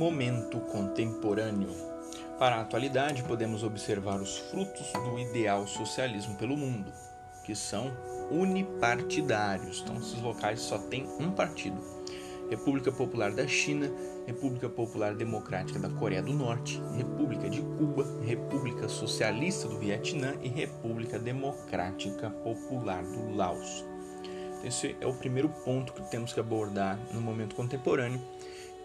Momento contemporâneo. Para a atualidade, podemos observar os frutos do ideal socialismo pelo mundo, que são unipartidários. Então, esses locais só tem um partido. República Popular da China, República Popular Democrática da Coreia do Norte, República de Cuba, República Socialista do Vietnã e República Democrática Popular do Laos. Esse é o primeiro ponto que temos que abordar no momento contemporâneo,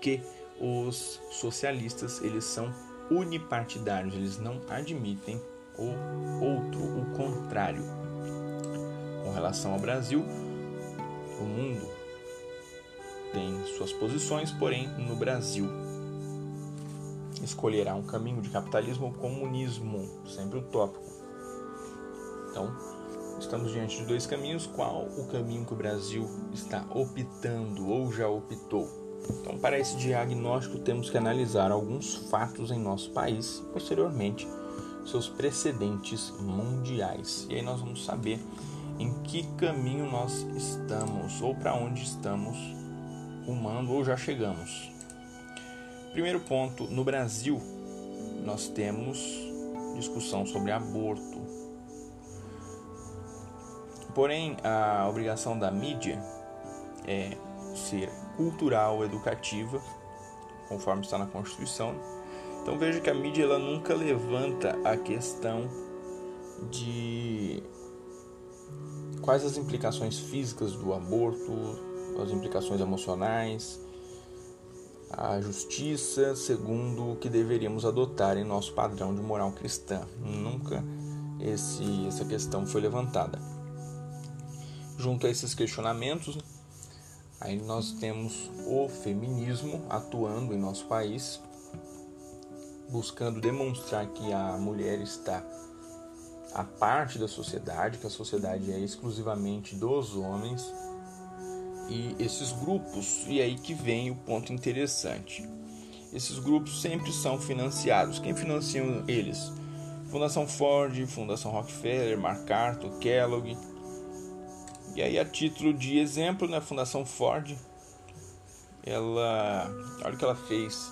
que os socialistas eles são unipartidários, eles não admitem o outro, o contrário. Com relação ao Brasil, o mundo tem suas posições, porém no Brasil escolherá um caminho de capitalismo ou comunismo, sempre utópico. Então, estamos diante de dois caminhos. Qual o caminho que o Brasil está optando ou já optou? Então, para esse diagnóstico, temos que analisar alguns fatos em nosso país e, posteriormente, seus precedentes mundiais. E aí nós vamos saber em que caminho nós estamos ou para onde estamos rumando ou já chegamos. Primeiro ponto, no Brasil, nós temos discussão sobre aborto. Porém, a obrigação da mídia é ser cultural, educativa, conforme está na Constituição. Então veja que a mídia ela nunca levanta a questão de quais as implicações físicas do aborto, as implicações emocionais, a justiça segundo o que deveríamos adotar em nosso padrão de moral cristã. Nunca esse, essa questão foi levantada. Junto a esses questionamentos, aí nós temos o feminismo atuando em nosso país, buscando demonstrar que a mulher está a parte da sociedade, que a sociedade é exclusivamente dos homens e esses grupos, e aí que vem o ponto interessante. Esses grupos sempre são financiados. Quem financiam eles? Fundação Ford, Fundação Rockefeller, MacArthur, Kellogg. E aí, a título de exemplo, né, Fundação Ford, ela, olha o que ela fez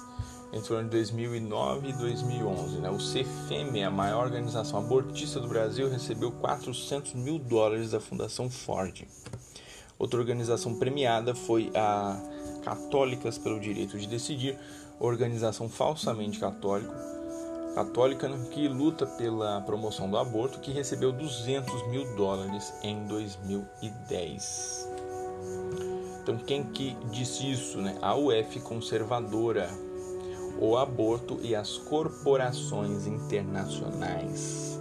entre o ano de 2009 e 2011. Né? O CFM, a maior organização abortista do Brasil, recebeu 400 mil dólares da Fundação Ford. Outra organização premiada foi a Católicas pelo Direito de Decidir, organização falsamente católica, católica né, que luta pela promoção do aborto, que recebeu 200 mil dólares em 2010. Então, quem que disse isso? Né? A UF conservadora, o aborto e as corporações internacionais.